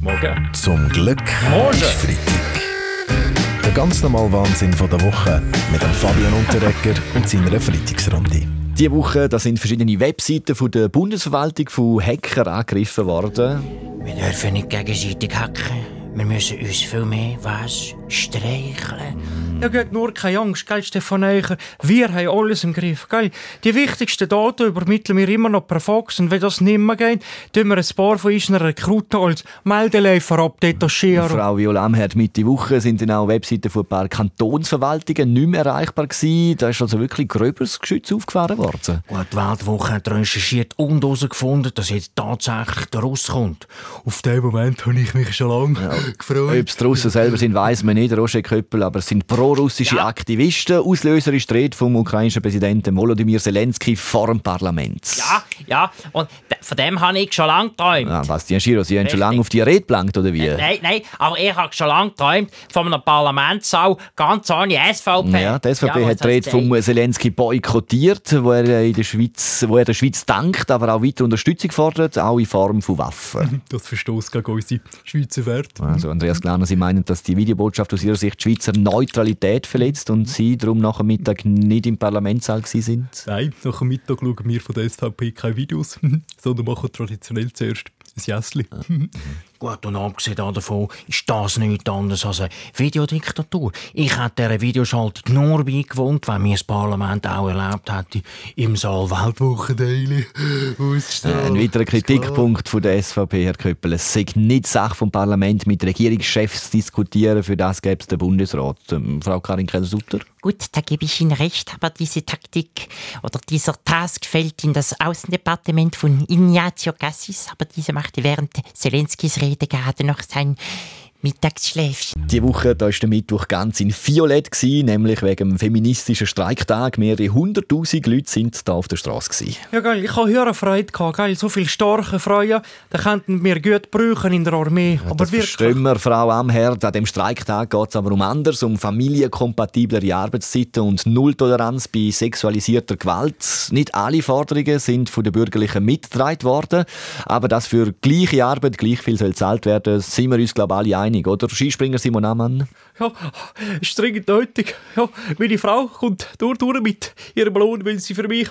Morgen. Zum Glück Morgen. ist Freitag. Der ganz normale Wahnsinn von der Woche mit dem Fabian Unterrecker und seiner Freitagsrunde. Diese Woche da sind verschiedene Webseiten von der Bundesverwaltung von Hackern angegriffen worden. Wir dürfen nicht gegenseitig hacken. Wir müssen uns viel mehr was streicheln. Ja, geht nur keine Angst, gell, Stefan Eicher. Wir haben alles im Griff, gell. Die wichtigsten Daten übermitteln wir immer noch per Fax und wenn das nicht mehr geht, tun wir ein paar von unseren Rekruten als Meldeläufer abdetachieren. Frau Viola Amherd, Mitte Woche sind dann auch Webseiten von ein paar Kantonsverwaltungen nicht mehr erreichbar gewesen. Da ist also wirklich gröberes Geschütz aufgefahren worden. Gut, die Weltwoche hat recherchiert und herausgefunden, dass jetzt tatsächlich der Russ kommt. Auf den Moment habe ich mich schon lange gefreut. Ob es die Russen selber sind, weiss man nicht, Roger Köppel, aber es sind pro-russische Ja. Aktivisten. Auslöser ist die Rede vom ukrainischen Präsidenten Volodymyr Zelensky vor dem Parlament. Ja, ja, und von dem habe ich schon lange geträumt. Ah, was, die Giro, Sie haben schon lange auf die Rede gelangt, oder wie? Nein, nein, aber ich habe schon lange geträumt von einem Parlamentssaal ganz ohne SVP. Ja, die SVP Ja, hat die Rede vom Zelensky boykottiert, wo er in der Schweiz, wo er der Schweiz dankt, aber auch weiter Unterstützung fordert, auch in Form von Waffen. Das verstößt gegen unsere Schweizer Werte. Also Andreas Glaner, Sie meinen, dass die Videobotschaft aus Ihrer Sicht die Schweizer Neutralität verletzt und Sie darum nach dem Mittag nicht im Parlamentssaal sind? Nein, nach dem Mittag schauen wir von der SVP keine Videos, sondern machen traditionell zuerst ein Jässli. Gut, und abgesehen davon ist das nichts anderes als eine Videodiktatur. Ich hätte dieser Videoschaltung nur beigewohnt, wenn mir das Parlament auch erlaubt hätte, im Saal Weltwoche Daily auszustrahlen. Ein weiterer Kritikpunkt von der SVP, Herr Köppel, es sei nicht Sache vom Parlament, mit Regierungschefs zu diskutieren, für das gäbe es den Bundesrat. Ähm, Frau Karin Keller-Sutter? Gut, da gebe ich Ihnen recht, aber diese Taktik oder dieser Task fällt in das Außendepartement von Ignazio Cassis, aber dieser machte während Zelenskis Rede gerade noch sein Mittagsschläfchen. Die Woche da war der Mittwoch ganz in Violett, gewesen, nämlich wegen dem feministischen Streiktag. Mehrere hunderttausend Leute sind da auf der Straße. gewesen. Ja, geil, ich habe höhere Freude gehabt, geil. So viele starke Frauen, die könnten wir gut brauchen in der Armee. aber Das wirklich. verstehen wir, Frau Amherd. An dem Streiktag geht es aber um anders, um familienkompatiblere Arbeitszeiten und Nulltoleranz bei sexualisierter Gewalt. Nicht alle Forderungen sind von den Bürgerlichen mitgetragen worden, aber dass für gleiche Arbeit gleich viel soll gezahlt werden, sind wir uns glaube ich alle einig, oder? Skispringer Simon Amann? Ja, ist dringend nötig. Ja, meine Frau kommt durch, durch mit ihrem Lohn, weil sie für mich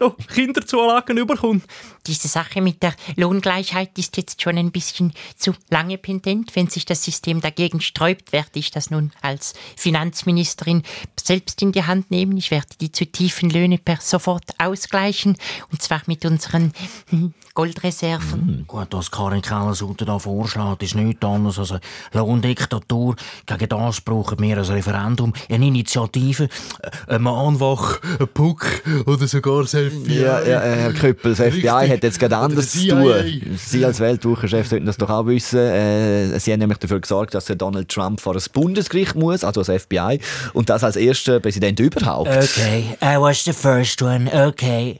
noch Kinderzulagen überkommt. Diese Sache mit der Lohngleichheit ist jetzt schon ein bisschen zu lange pendent. Wenn sich das System dagegen sträubt, werde ich das nun als Finanzministerin selbst in die Hand nehmen. Ich werde die zu tiefen Löhne per sofort ausgleichen und zwar mit unseren Goldreserven. Gut, was Karin Keller-Sutter da vorschlägt, ist nichts anderes als eine Lohndiktatur. Gegen das brauchen wir ein Referendum, eine Initiative, äh, ein Mahnwach, ein Puck oder sogar das FBI. Ja, ja, äh, Herr Köppel, das FBI hat jetzt gerade anders der zu tun. Sie als Weltwochenchef sollten das doch auch wissen. Äh, Sie haben nämlich dafür gesorgt, dass der Donald Trump vor ein Bundesgericht muss, also das FBI, und das als erster Präsident überhaupt. Okay, I was the first one. Okay.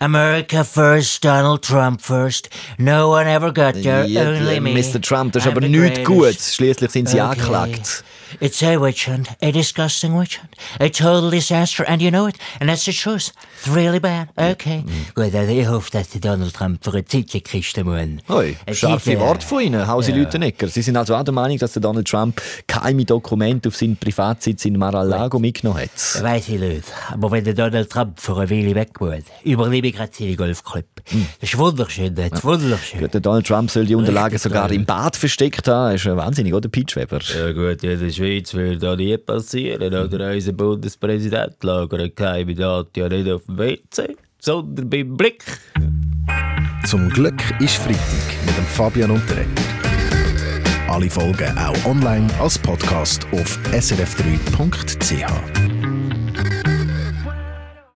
America first, Donald Trump first. No one ever got there, only me. Mr. Trump, das ist I'm aber nichts. Gutes. Schließlich sind Sie Okay. angeklagt. It's a witch hunt, a disgusting witch hunt, a total disaster, and you know it, and that's the truth. It's really bad. Okay. Gut, also ich hoffe, dass der Donald Trump für eine Zeit kisten muss. Hoi, scharfe Worte von Ihnen, Hausi Lütenegger. Sie sind also auch der Meinung, dass der Donald Trump geheime Dokumente auf seinen Privatsitz in Mar-a-Lago mitgenommen hat. Weiss ich nicht. Aber wenn der Donald Trump für eine Weile weg muss, überlebe ich gerade seine Golfclub. Das ist wunderschön, das ist wunderschön. Der Donald Trump soll die Unterlagen sogar toll. im Bad versteckt haben. Das ist ja wahnsinnig, oder, Peach Weber? Ja gut, in der Schweiz würde das nie passieren. Oder unser Bundespräsident lagert keine Daten ja nicht auf dem WC, sondern beim Blick. Zum Glück ist Freitag mit dem Fabian Unterrecker. Alle Folgen auch online als Podcast auf srf3.ch.